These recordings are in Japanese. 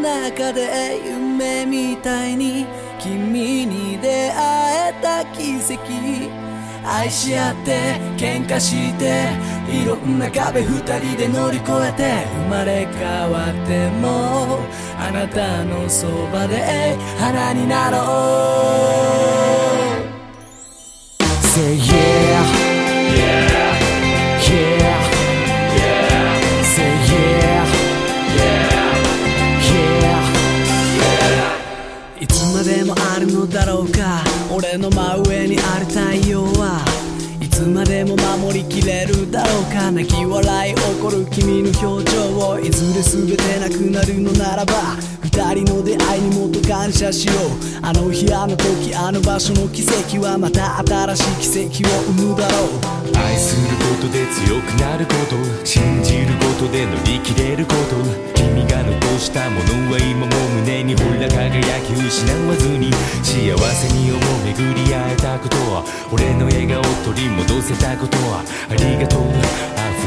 中で夢みたいに君に出会えた奇跡。愛し合って喧嘩していろんな壁二人で乗り越えて生まれ変わってもあなたのそばで花になろう。Say yeah. 俺の真上にある太陽はいつまでも守りきれるだろうか。泣き笑い起こる君の表情をいずれ全てなくなるのならば二人の出会いにもっと感謝しよう。あの日あの時あの場所の奇跡はまた新しい奇跡を生むだろう。愛することで強くなること信じることで乗り切れること。したものは今も胸にほら輝き失わずに幸せに思う巡り会えたことは俺の笑顔を取り戻せたことはありがとう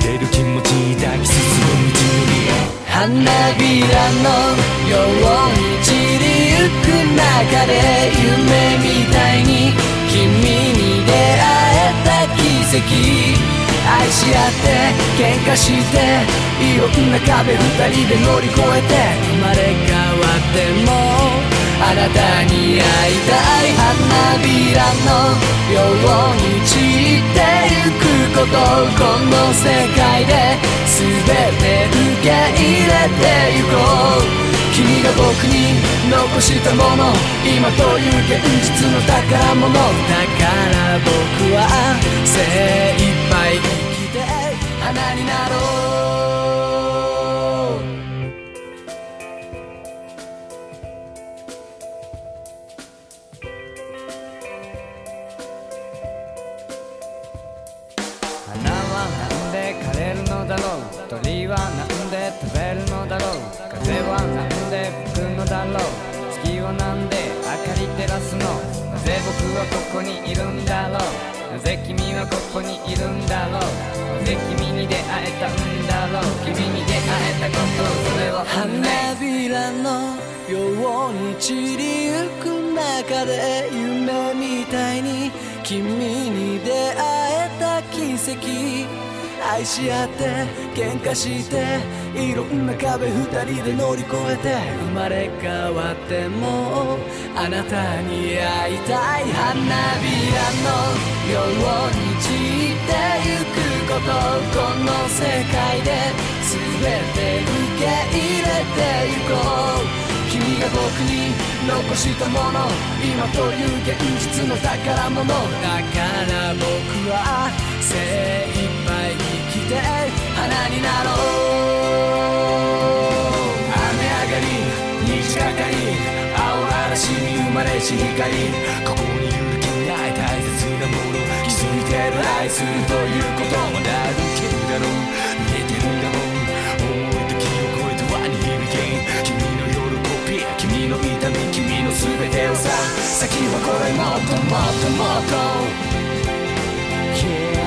溢れる気持ち抱き進む道のり花びらのように散りゆく中で夢みたいに君に出会えた奇跡。愛し合って喧嘩していろんな壁二人で乗り越えて生まれ変わってもあなたに会いたい花びらのように散ってゆくことこの世界で全て受け入れてゆこう。君が僕に残したもの今という現実の宝物だから僕は精一杯生きて花になろう。花はなんで枯れるのだろう。鳥はなんで食べるはここにいるんだろう。なぜ君はここにいるんだろう。なぜ君に出会えたんだろう。君に出会えたことそれは花びらのように散りゆく中で夢みたいに君に出会えた奇跡。愛し合って喧嘩していろんな壁二人で乗り越えて生まれ変わってもあなたに会いたい花びらのように散ってゆくことこの世界で全て受け入れてゆこう君が僕に残したもの今という現実の宝物だから僕は精一杯て花になろう雨上がり虹かかり青嵐に生まれし光ここにいる君が大切なもの気づいてる愛するということまだ歩けるだろう見えてるだろう思いと気を超えて輪に響け君の喜び君の痛み君の全てをさ先はこれもっともっともっとし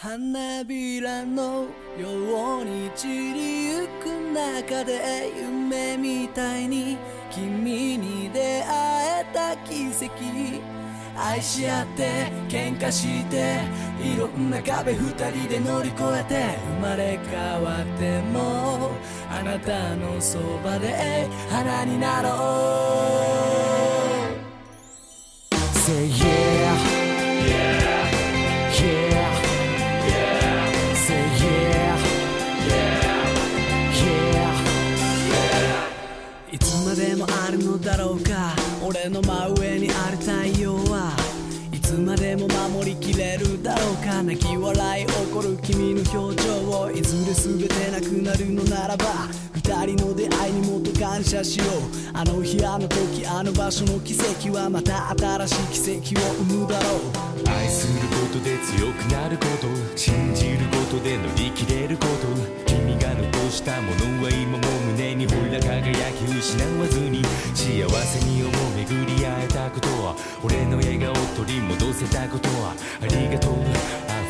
花びらのように散りゆく中で夢みたいに君に出会えた奇跡愛し合って喧嘩していろんな壁二人で乗り越えて生まれ変わってもあなたのそばで花になろう。Say yeah. 俺の真上にある太陽はいつまでも守りきれるだろうか泣き笑い起こる君の表情を。いずれ全てなくなるのならば二人の出会いにもっと感謝しよう。あの日あの時あの場所の奇跡はまた新しい奇跡を生むだろう。愛することで強くなること信じることで乗り切れること。君が残したものは今もにほら輝き失わずに幸せに思う巡り会えたことは俺の笑顔を取り戻せたことはありがとう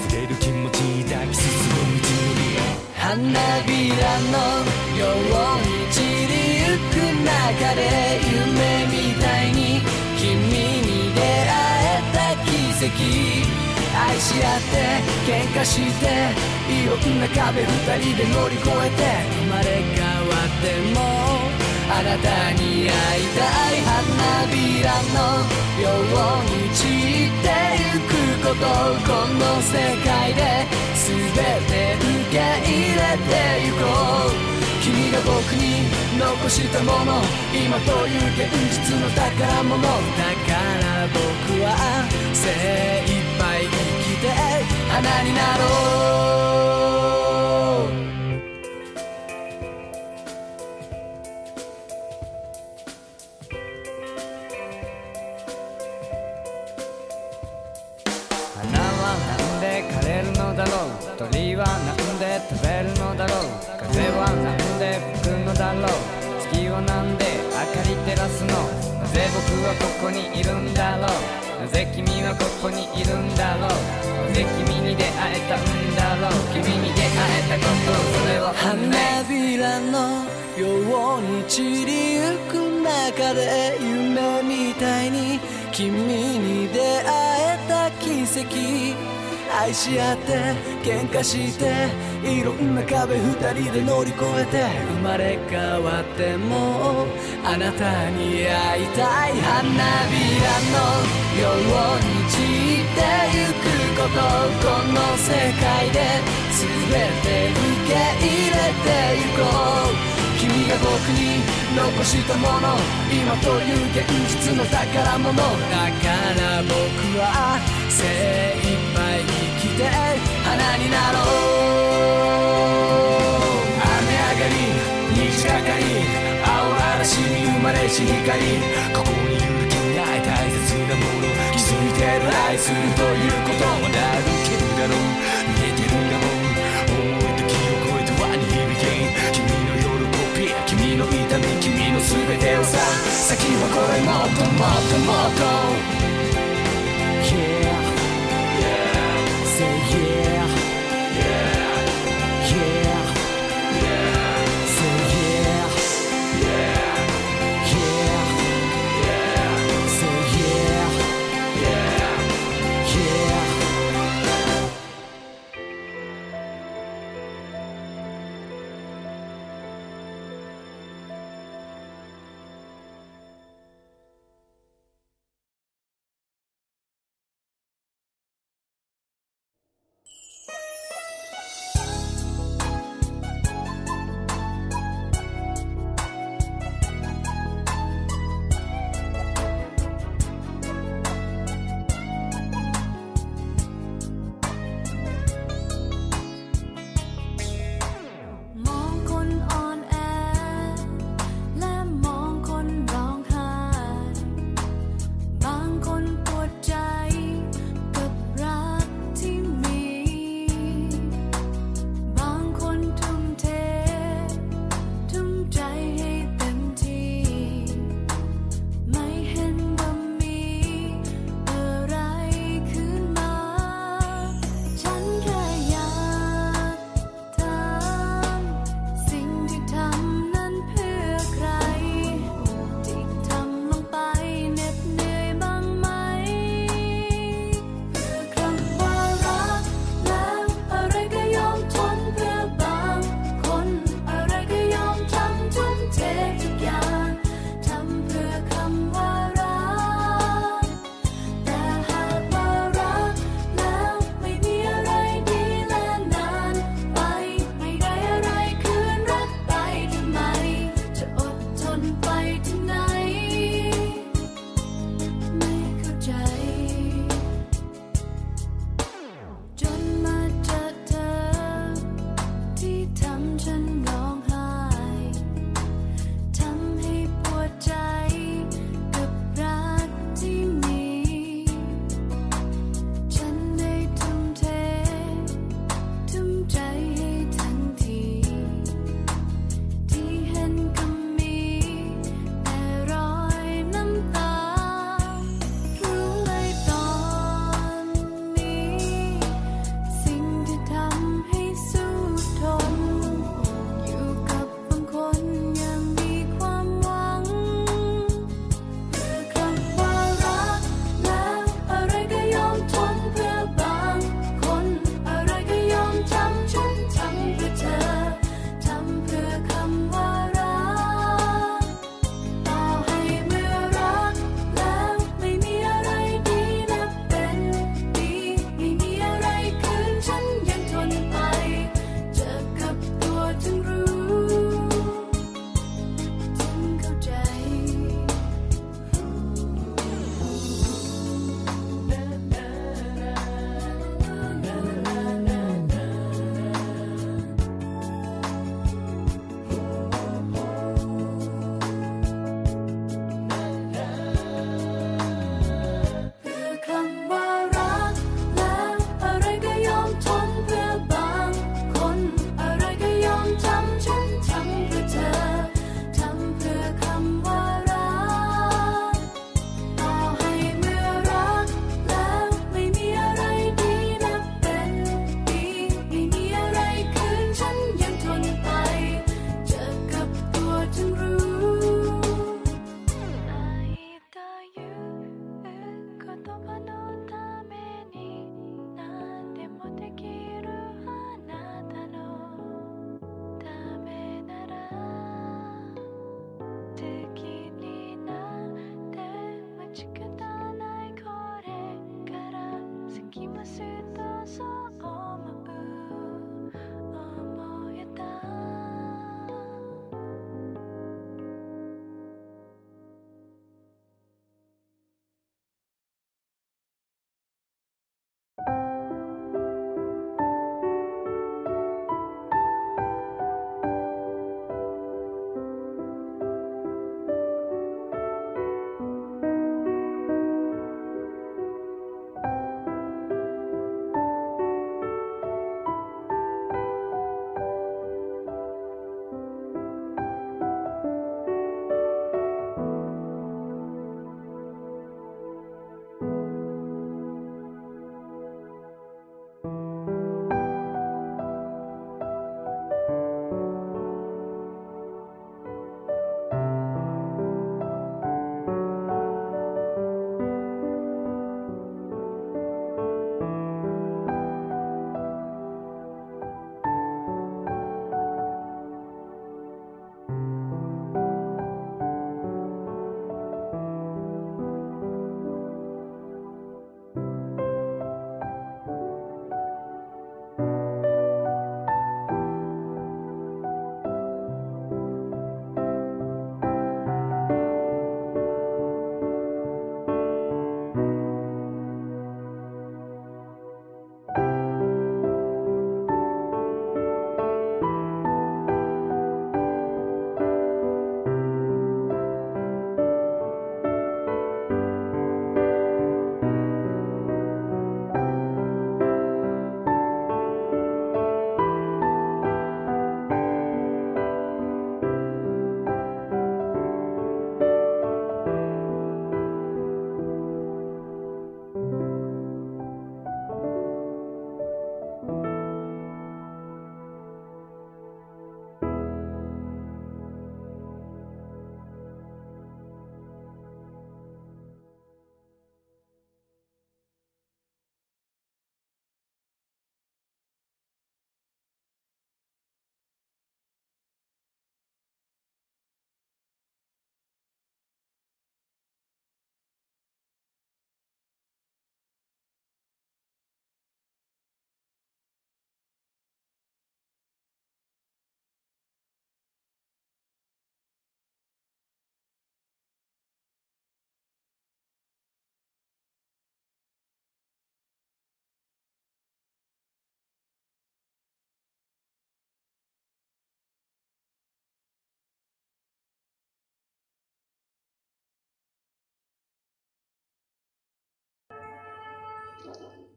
溢れる気持ち抱き進む道のり花びらのように散りゆく中で夢みたいに君に出会えた奇跡愛し合って喧嘩していろんな壁二人で乗り越えて生まれ変わってもあなたに会いたい花びらのように散ってゆくことこの世界で全て受け入れてゆこう君が僕に残したもの今という現実の宝物だから僕は精一杯生きて花になろうだろう鳥はなんで食べるのだろう風はなんで吹くのだろう月はなんで明かり照らすの？なぜ僕はここにいるんだろう？なぜ君はここにいるんだろう？なぜ君に出会えたんだろう？君に出会えたことそれは花びらのように散りゆく中で夢みたいに君に出会えた奇跡。愛し合って喧嘩していろんな壁二人で乗り越えて生まれ変わってもあなたに会いたい花びらのように散ってゆくことこの世界で全て受け入れてゆこう。君が僕に残したもの今という現実の宝物。だから僕は精一杯生きて花になろう。雨上がり虹かかり青嵐に生まれし光。ここにいる君に会い大切なもの。気づいてる愛するということもなる。全てをさ先はこれもっともっともっと。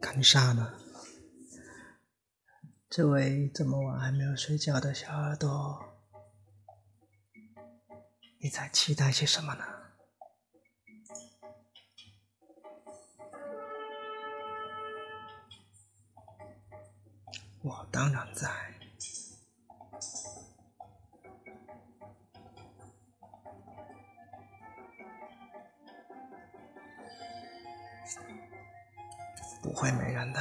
干啥呢。这位这么晚还没有睡觉的小耳朵，你在期待些什么呢？我当然在。不会没人的。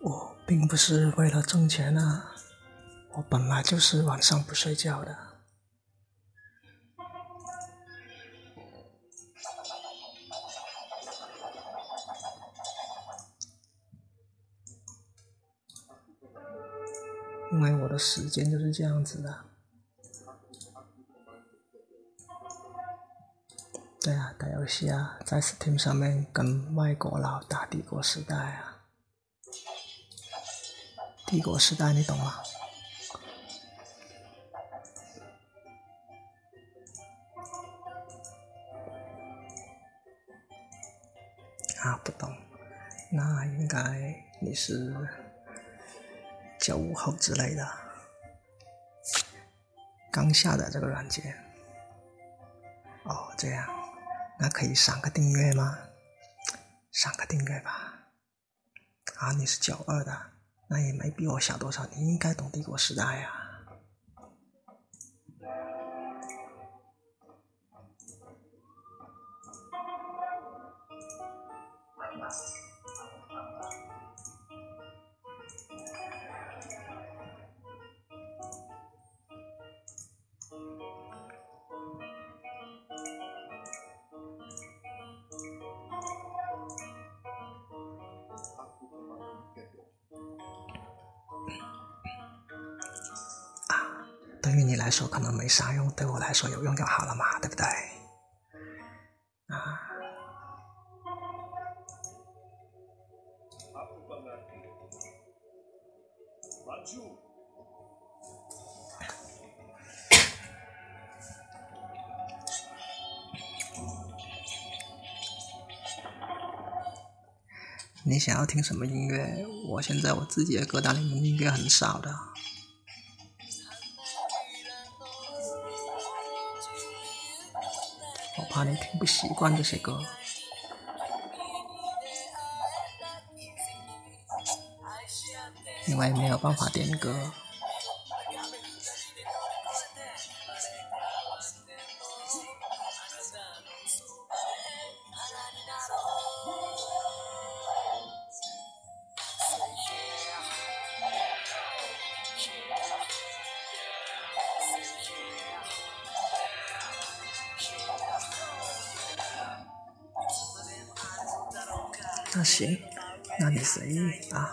我并不是为了挣钱啊，我本来就是晚上不睡觉的。因为我的时间就是这样子的。对啊，打游戏啊，在 Steam 上面跟外国佬打帝国时代啊。帝国时代，你懂吗？啊，不懂，那应该你是九五后之类的，刚下载这个软件。哦，这样，那可以赏个订阅吗？赏个订阅吧。啊，你是九二的，那也没比我小多少，你应该懂帝国时代呀、说有用就好了嘛，对不对？啊，你想要听什么音乐？我现在我自己的歌单里面音乐很少的。怕你听不习惯这些歌。因为没有办法点歌。随意啊。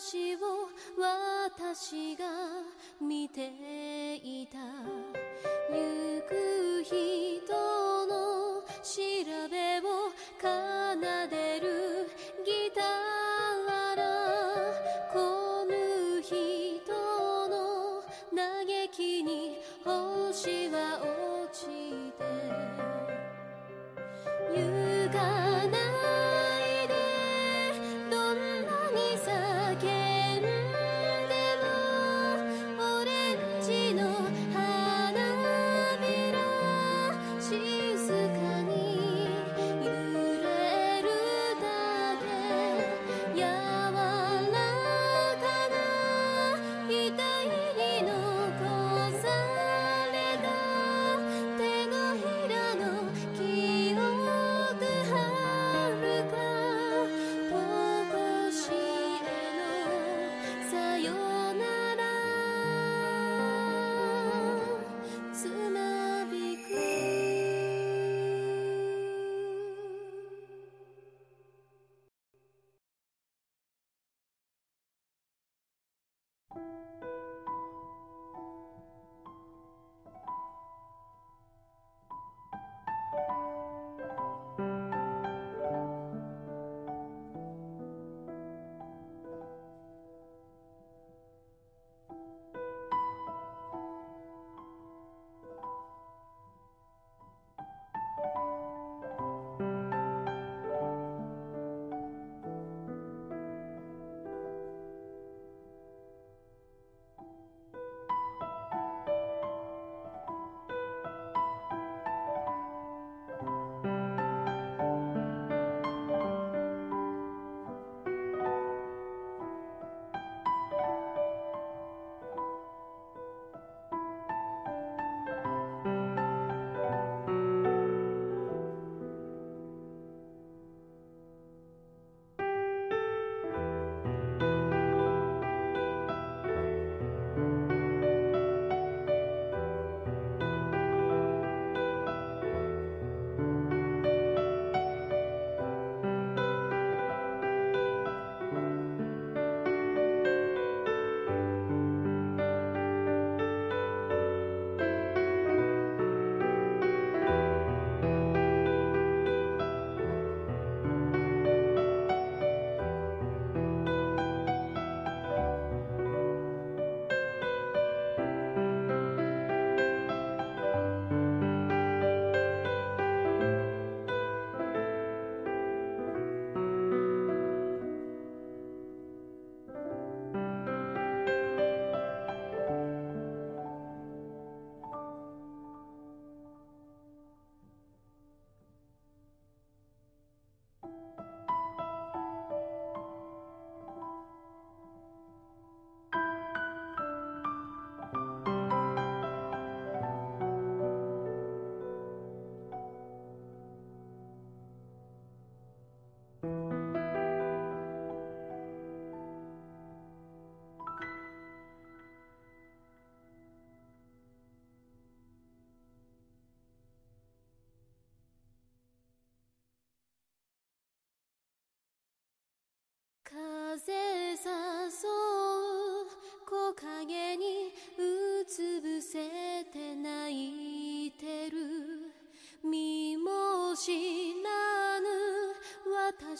私を私が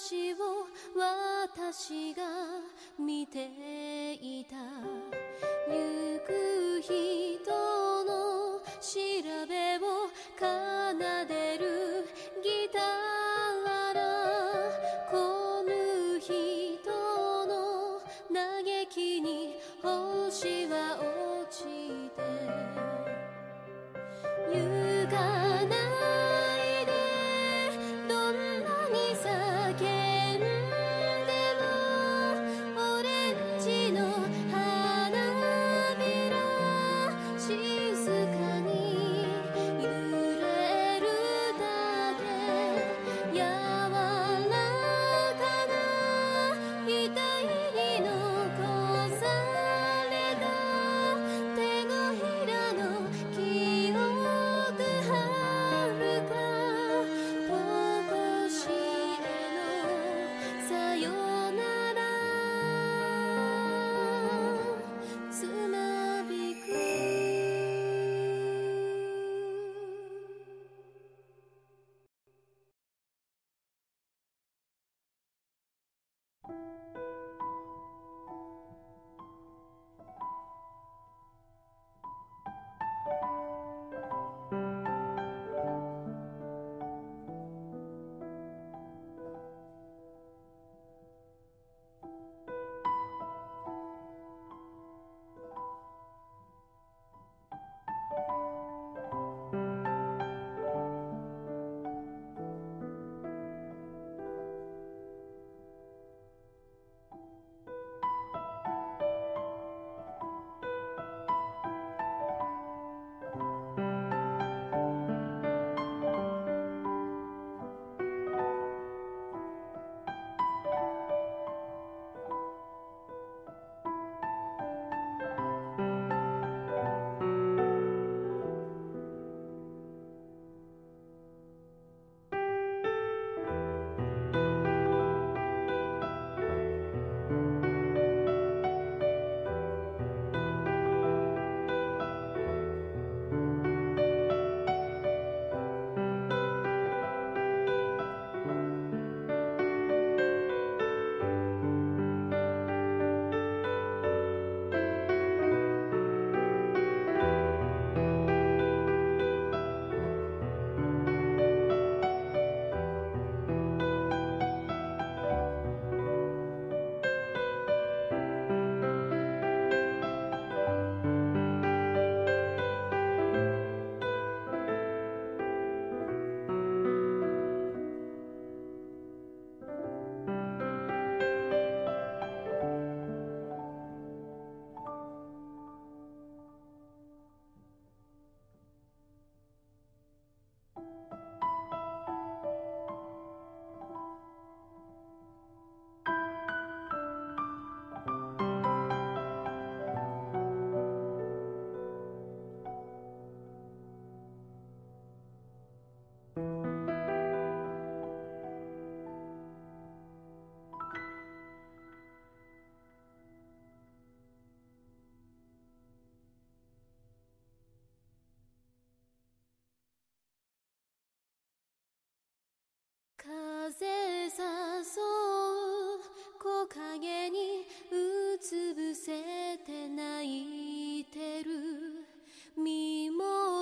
私を私が見ていた。行く人の調べを奏でるギターなこむ人の嘆きに星は落ちて。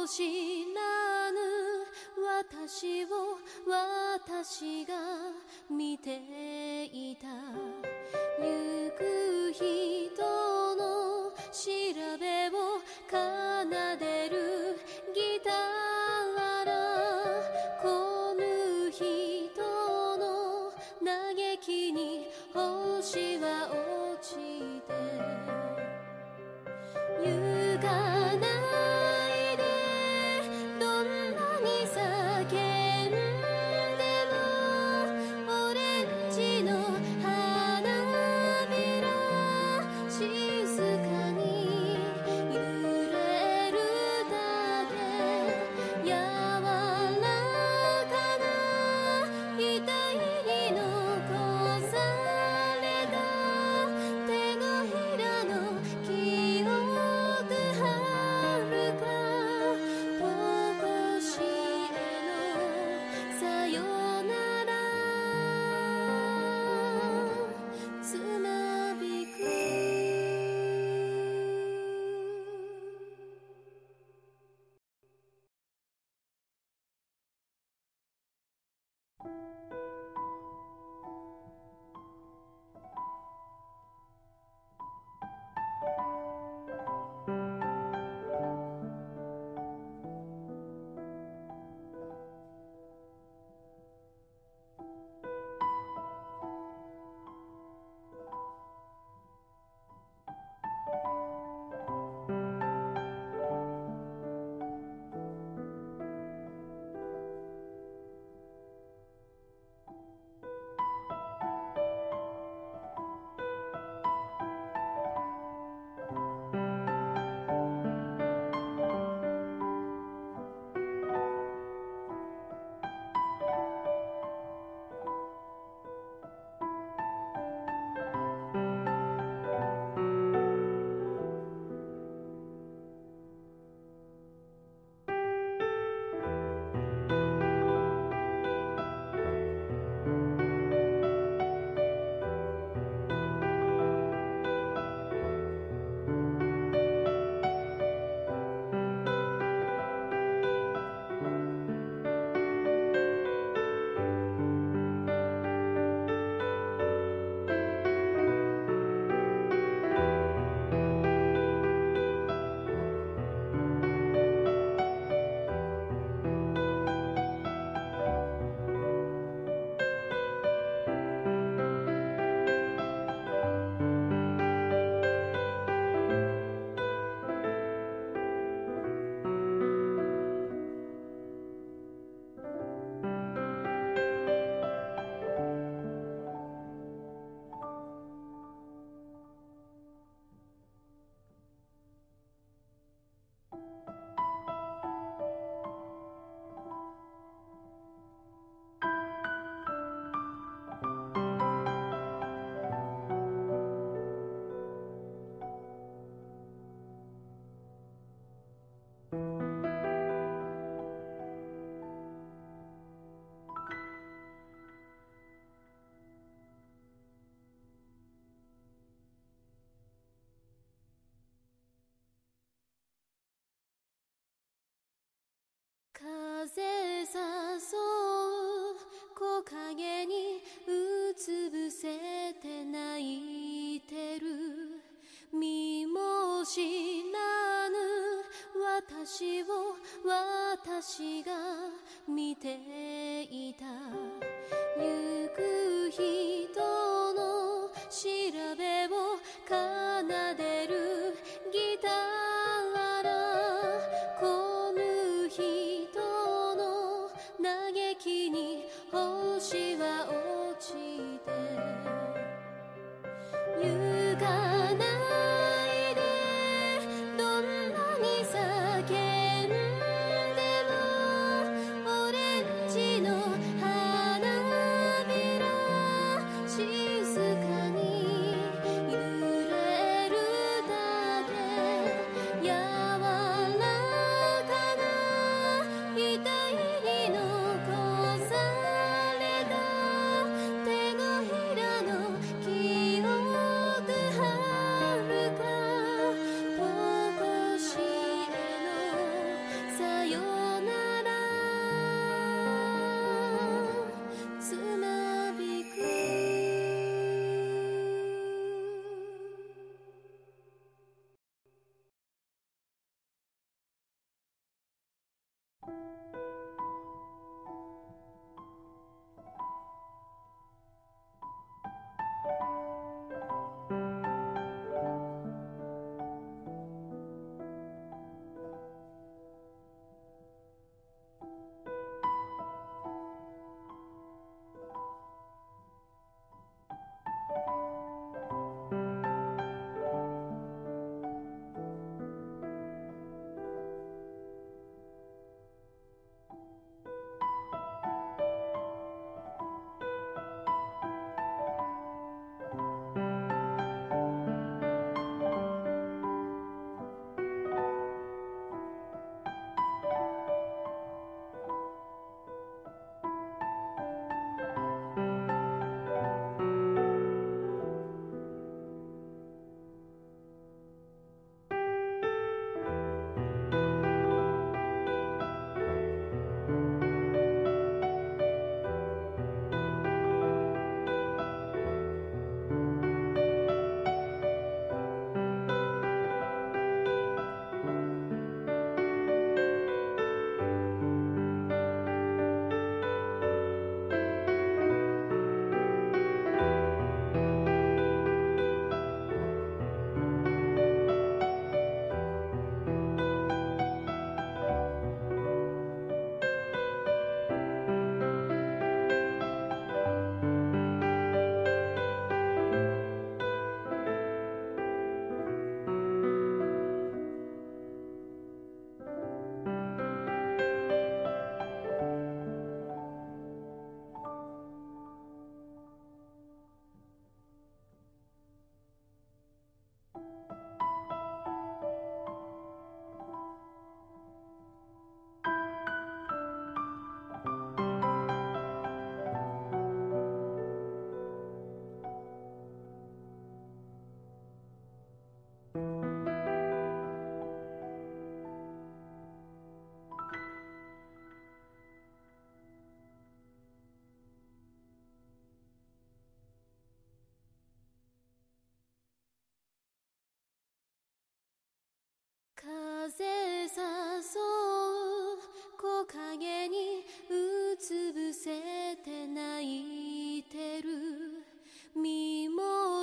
知らぬ。私を私木陰にうつ伏せて泣いてる。身も知らぬ私を私が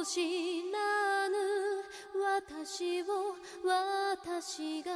死なぬ。私を私が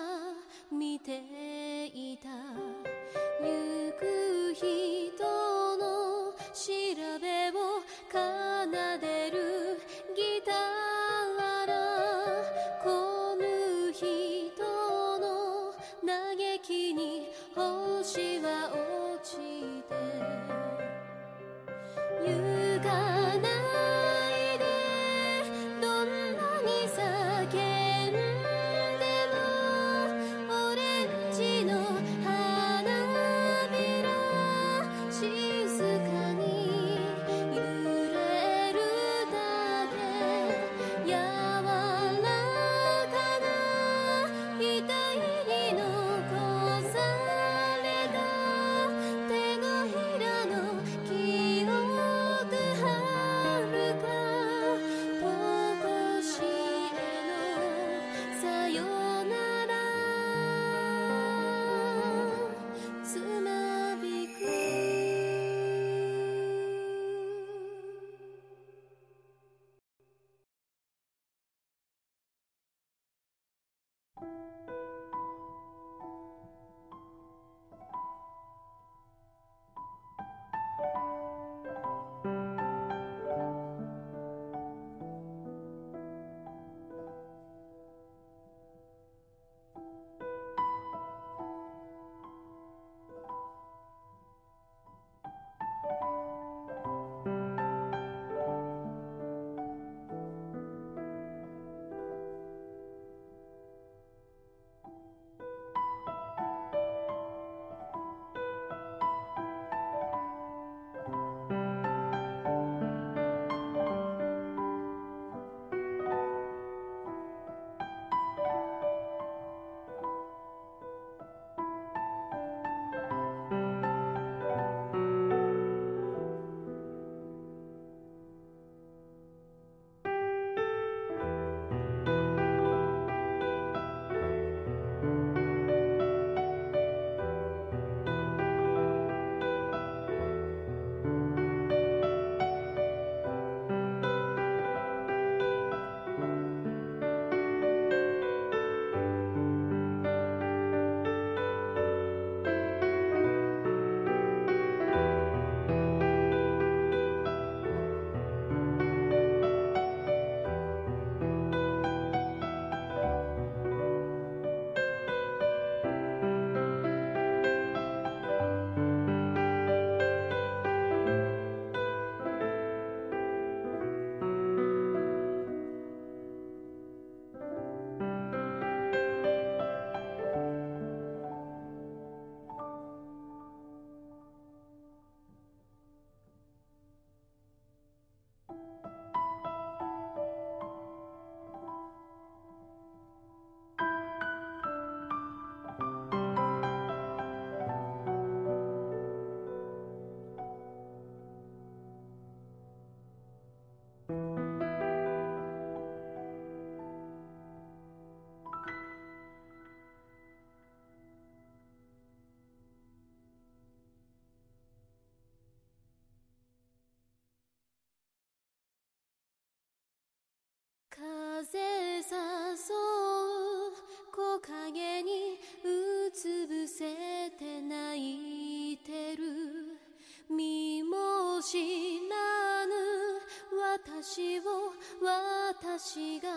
私が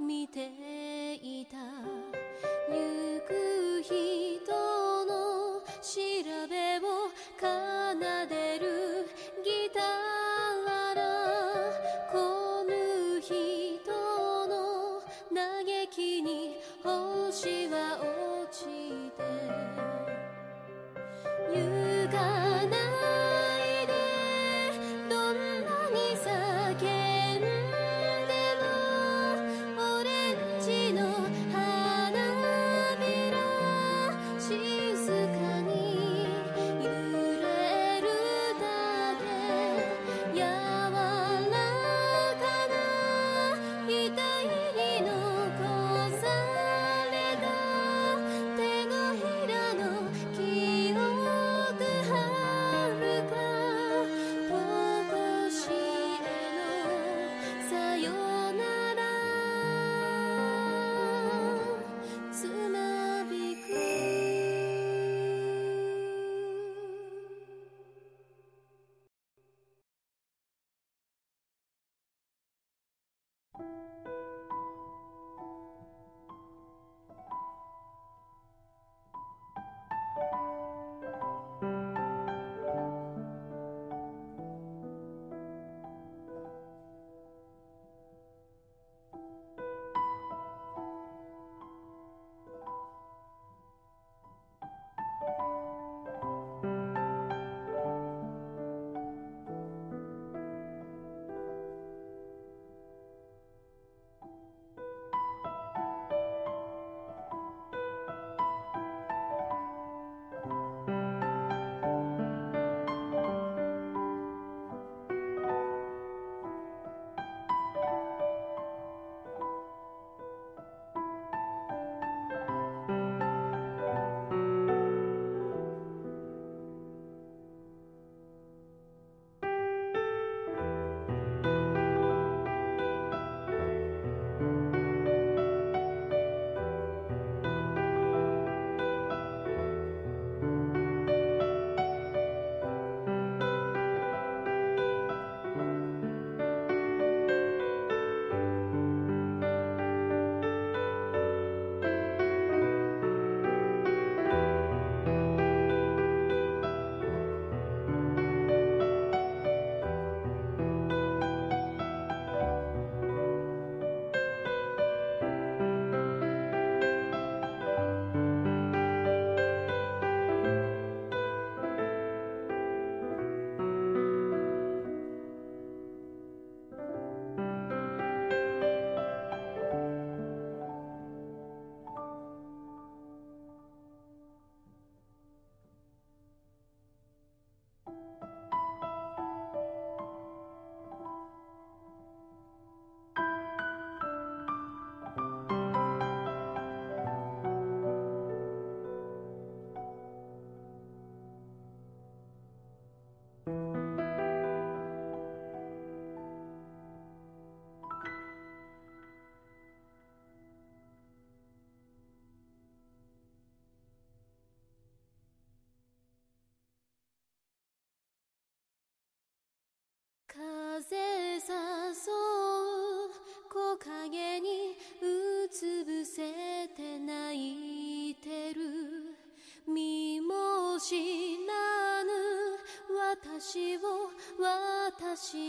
見ていた。行く人の調べを奏でるギターこの人の嘆きに星は落ちて。誘う。木陰にうつ伏せて泣いてる。身も知らぬ。私を私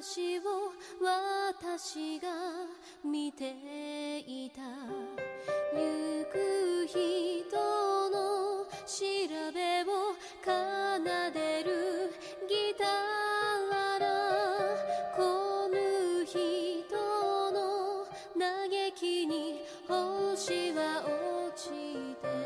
私を私が見ていた。行く人の調べを奏でるギターこぬ人の嘆きに星は落ちて。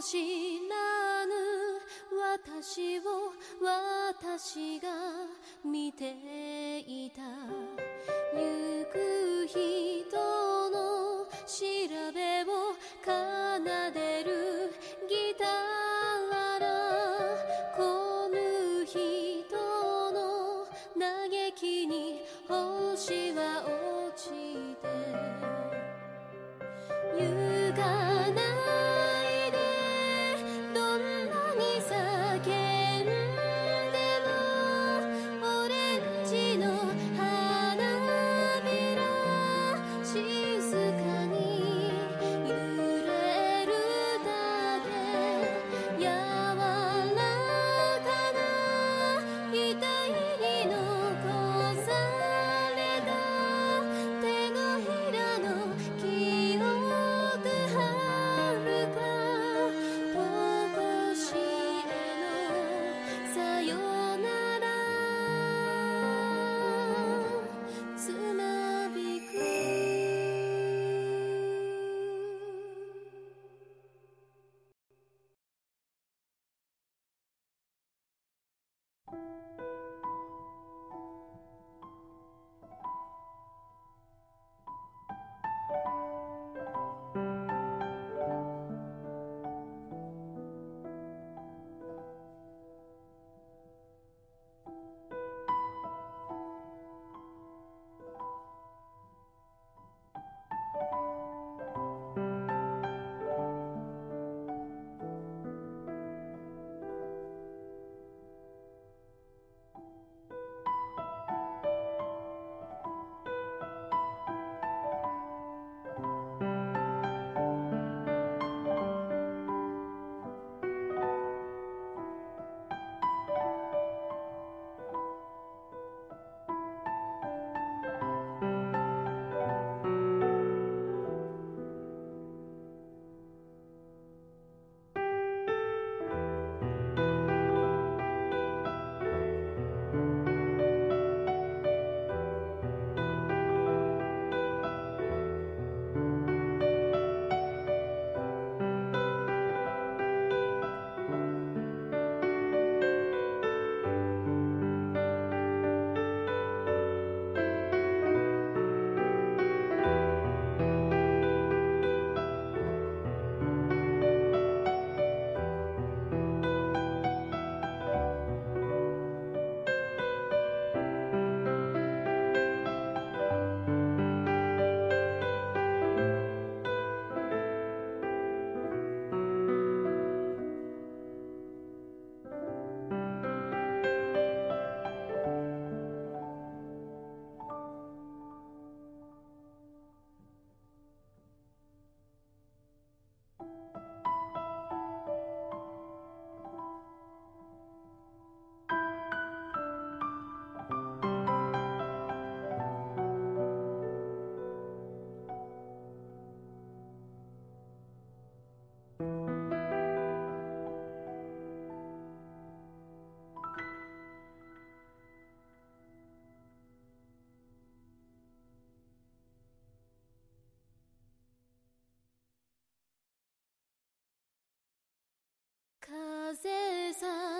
she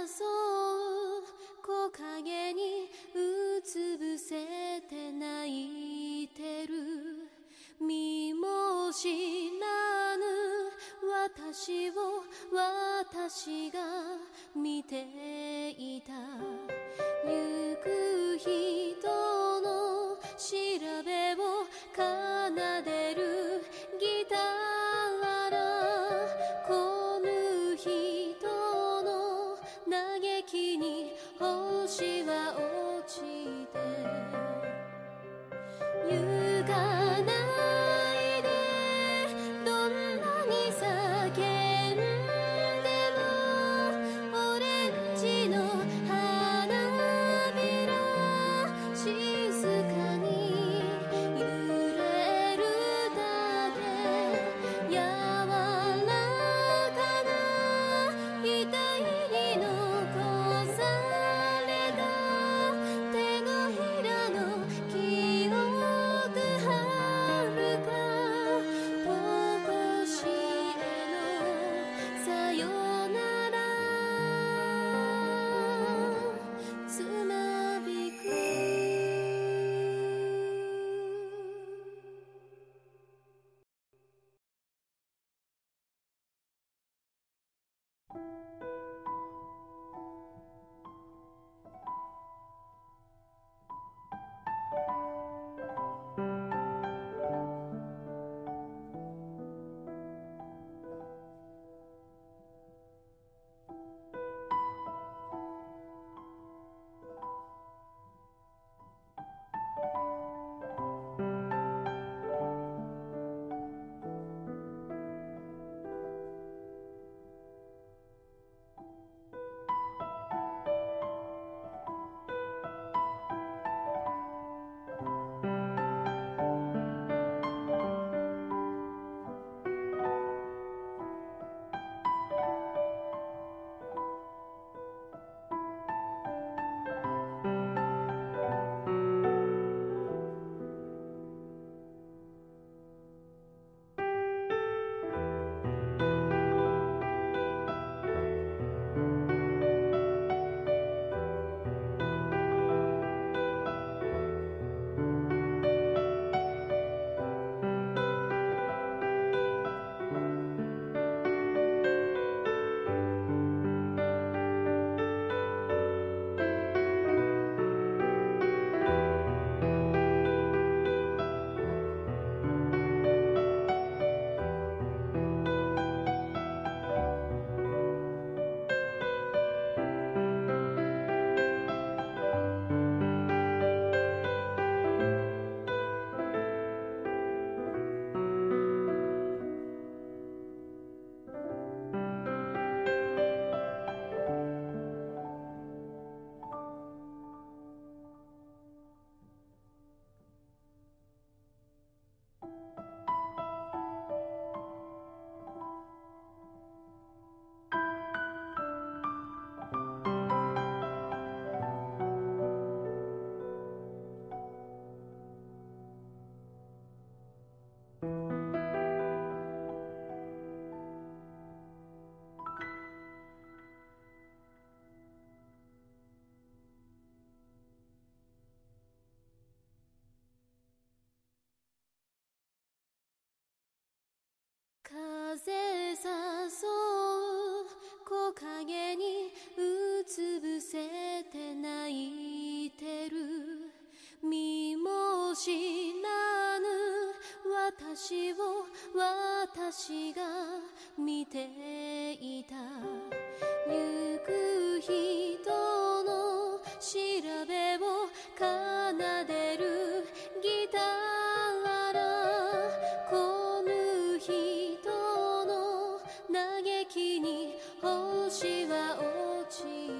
そう木陰にうつ伏せて泣いてる。身も知らぬ私を私が知ぬ私を私が見ていた。行く人の調べを奏でるギターら。来ぬ人の嘆きに星は落ちる。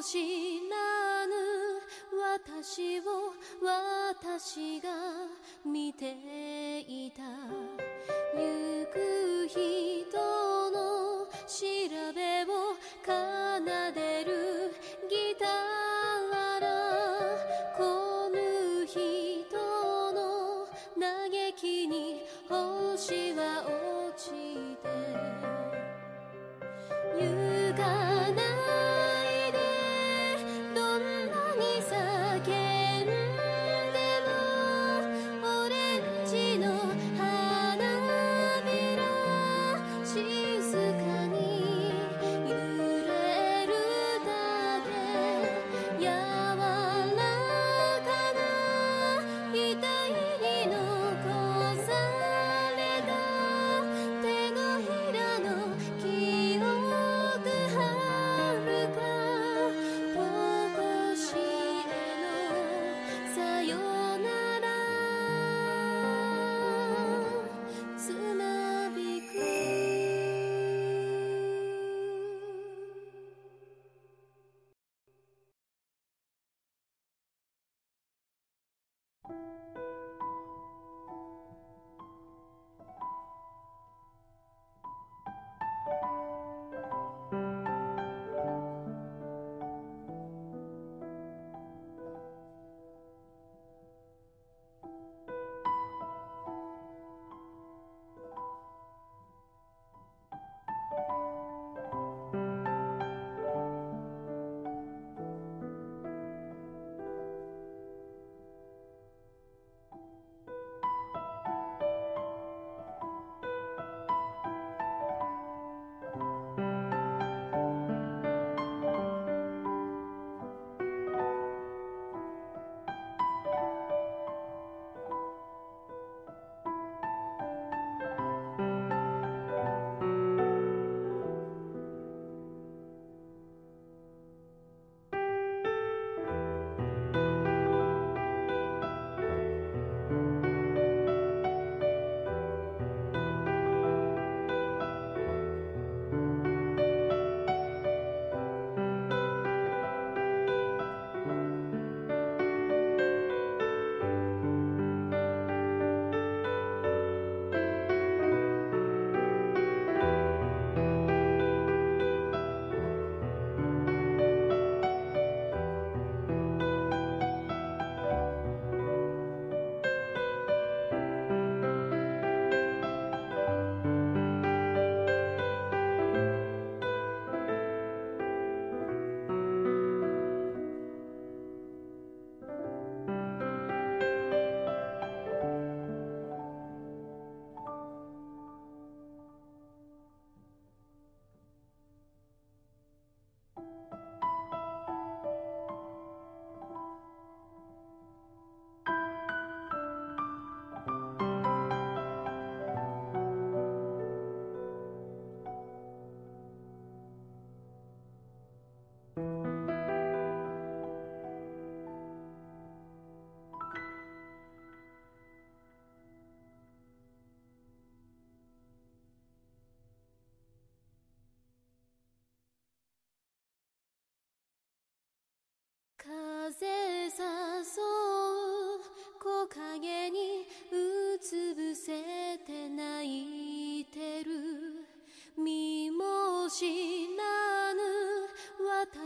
失らぬ。私を私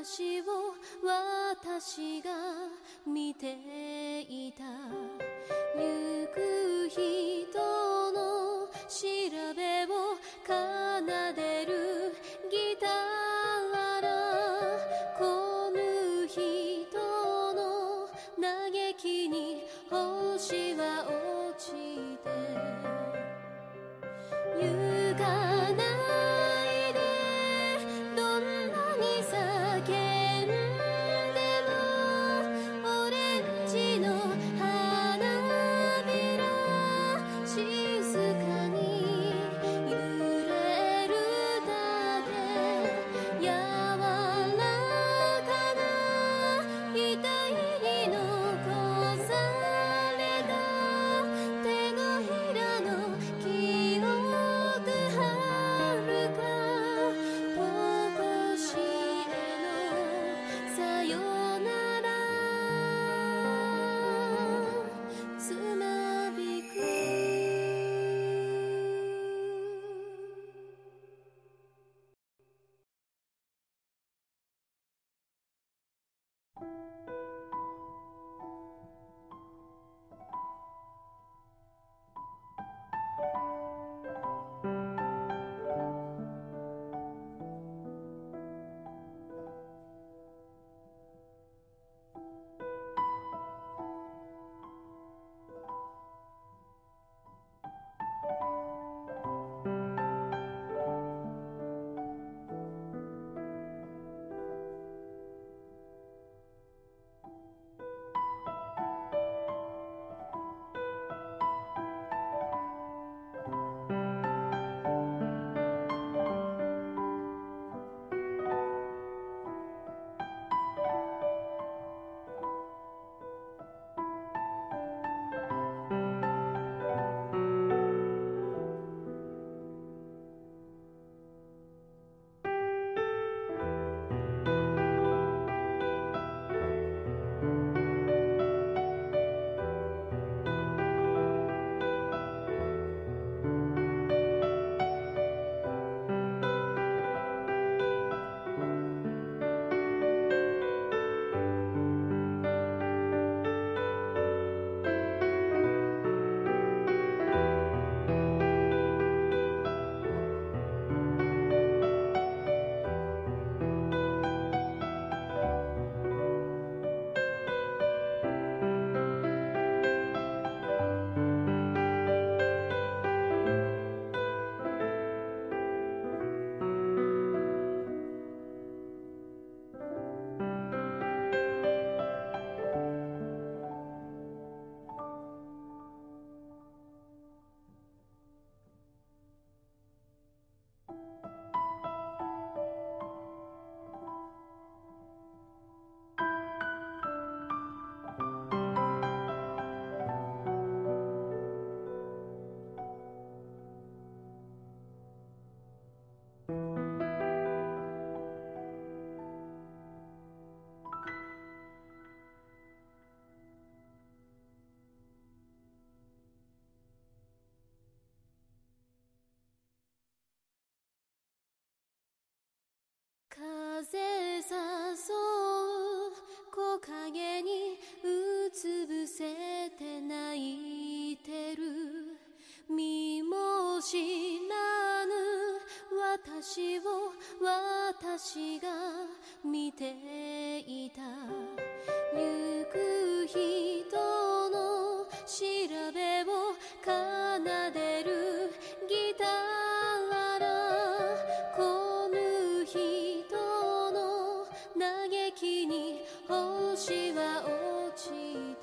私を私が見ていた。行く人の調べを奏でるギターこぬ人の嘆きに星は落ちて。私が見ていた。行く人の調べを奏でるギターこぬ人の嘆きに星は落ちて。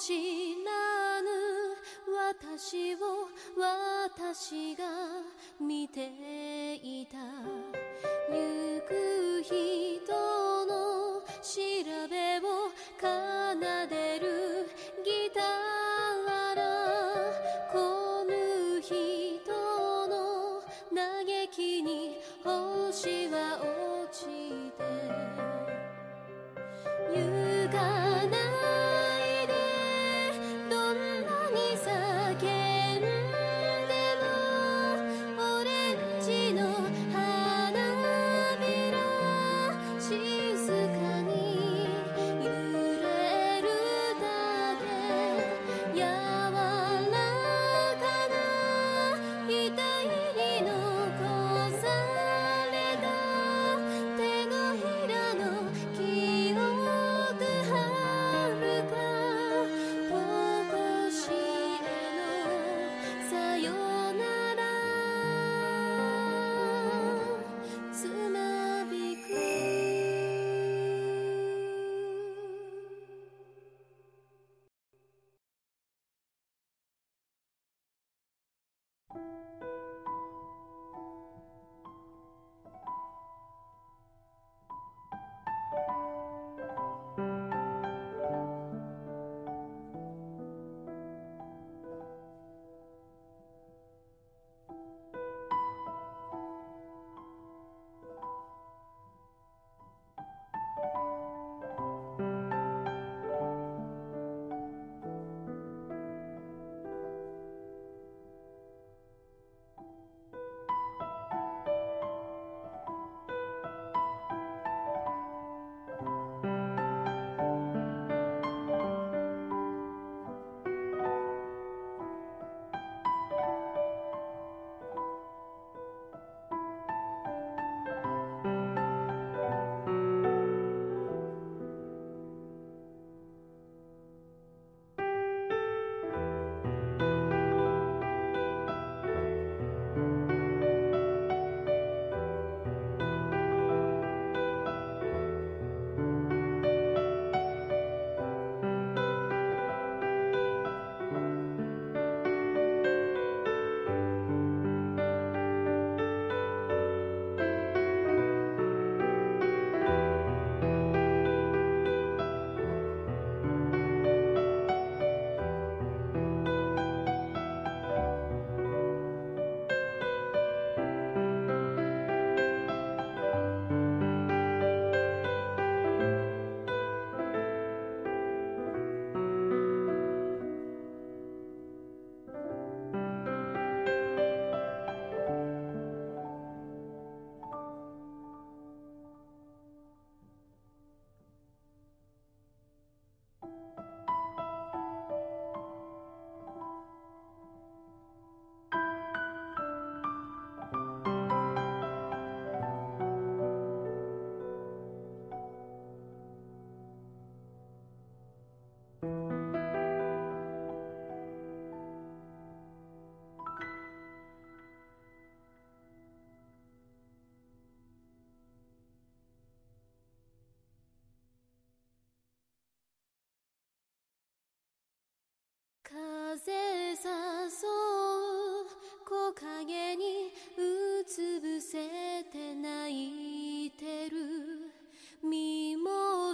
知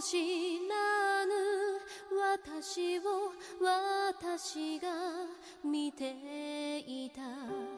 知ぬ私を私が見ていた。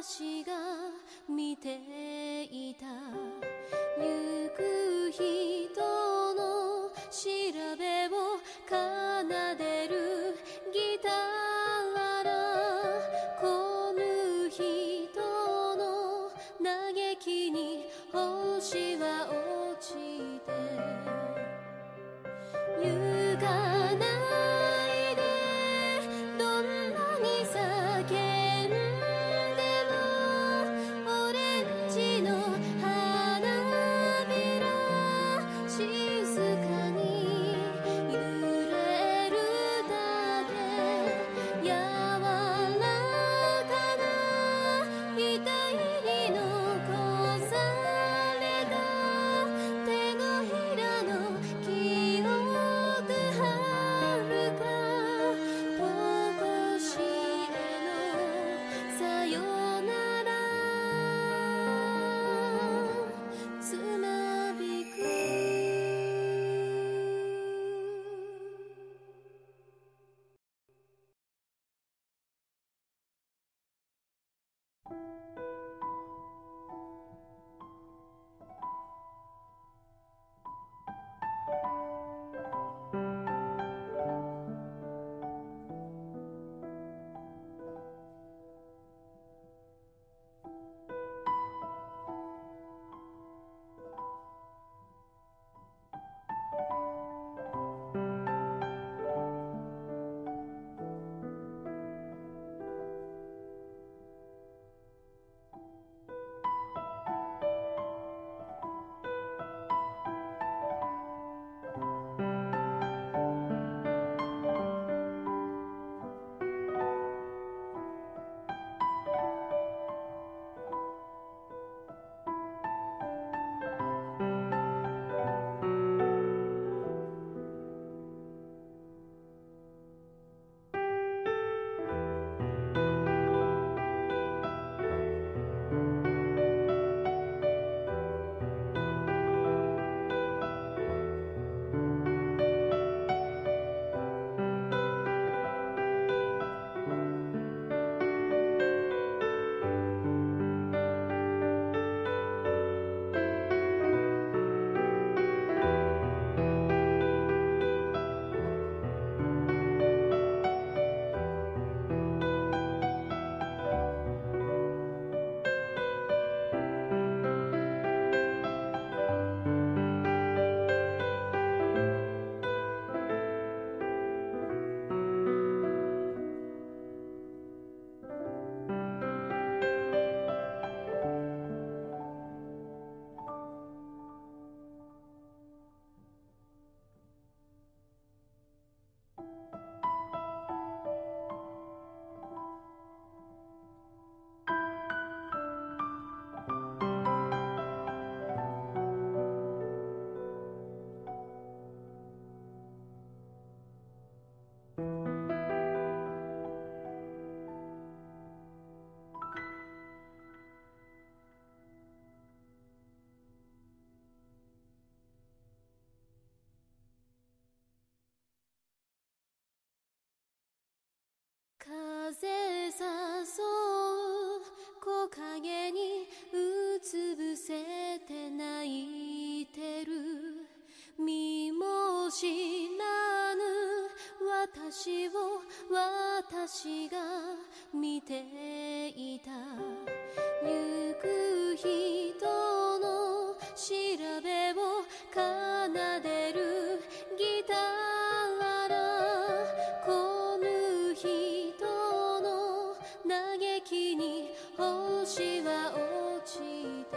私が見ていた。行く人の調べを奏でるギターこぬ人の嘆きに星は落ちて。私が見ていた。行く人の調べを奏でるギターこぬ人の嘆きに星は落ちて。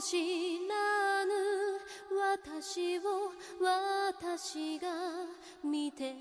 失知ぬ私を私が見て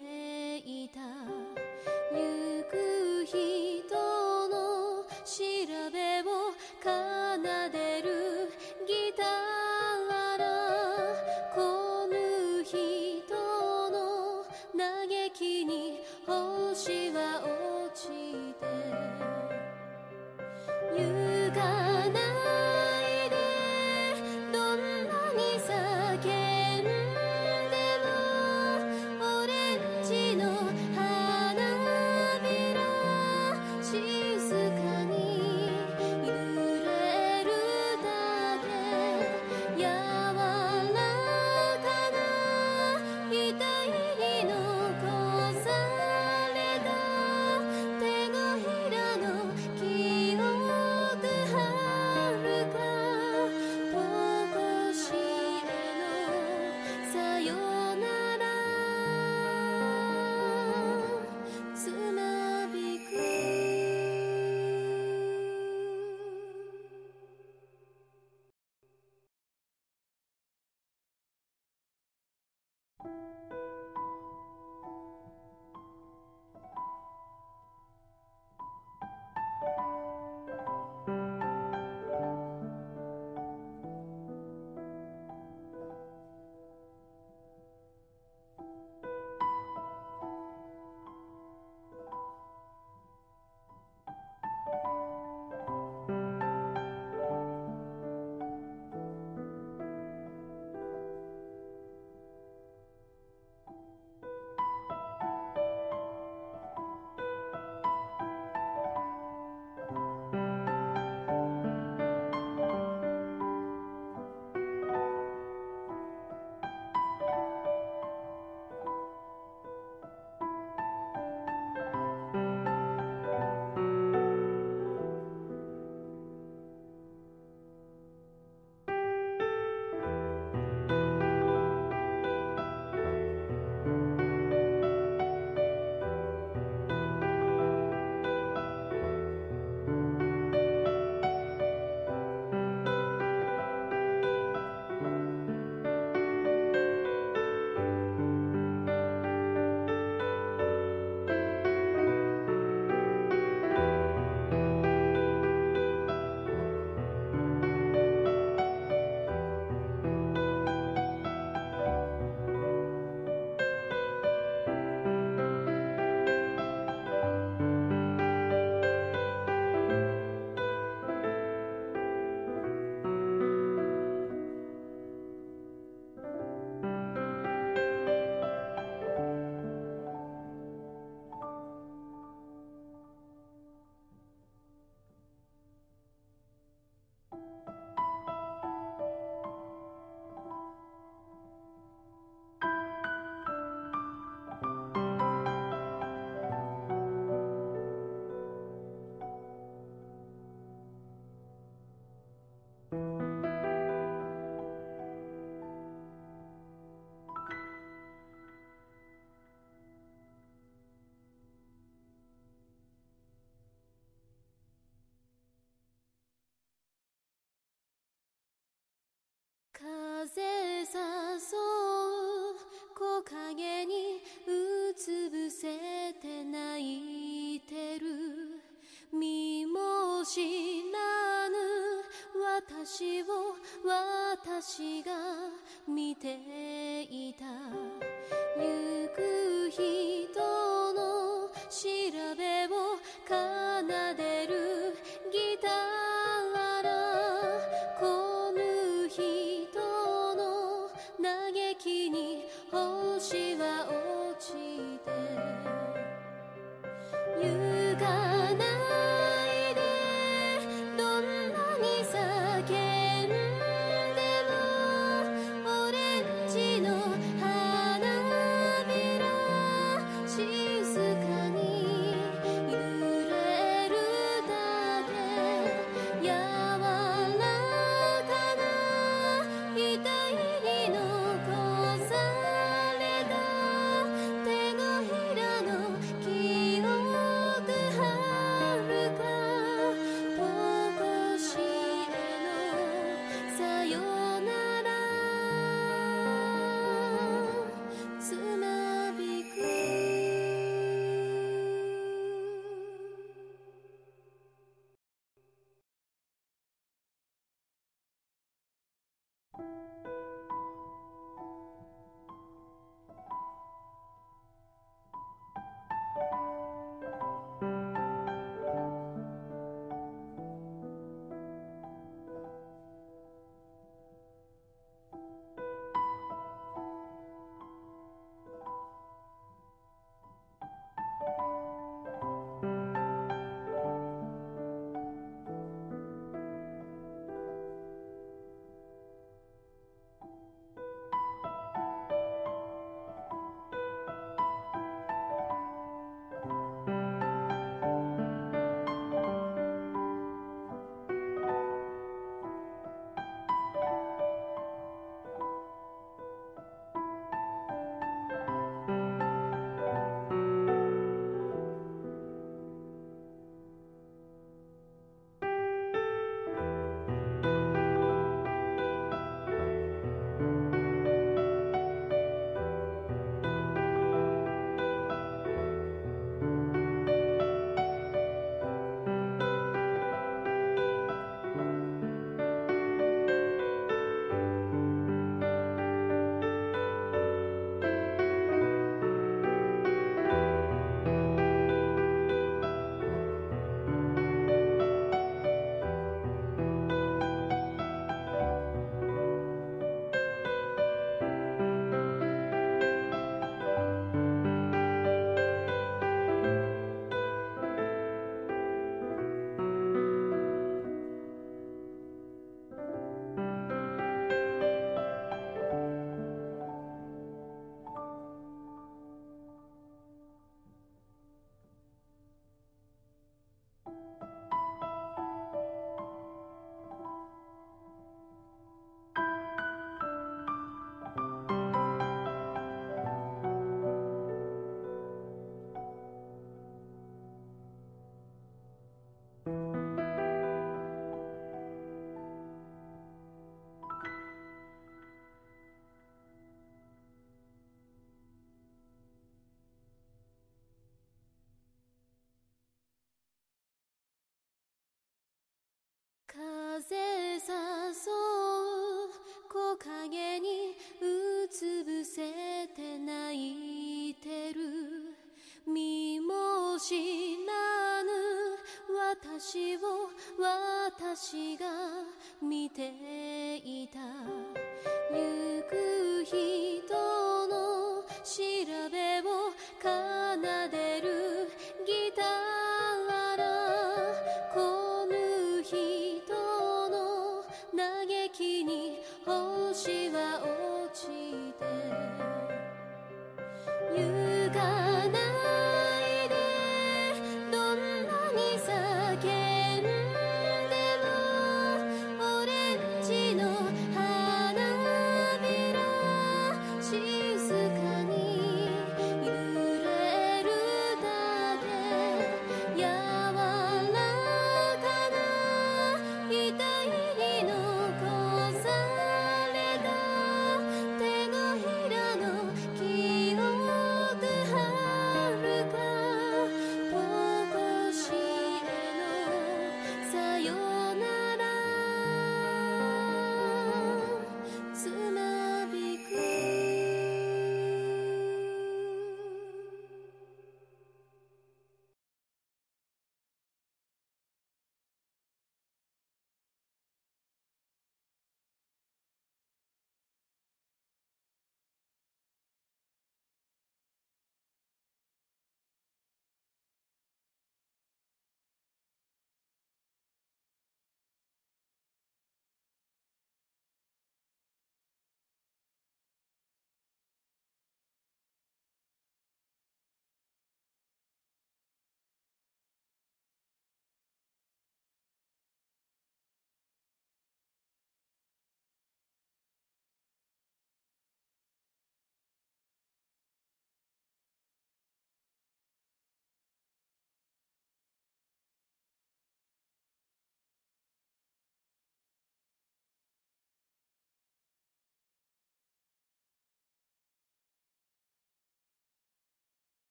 she 知らぬ。私を私が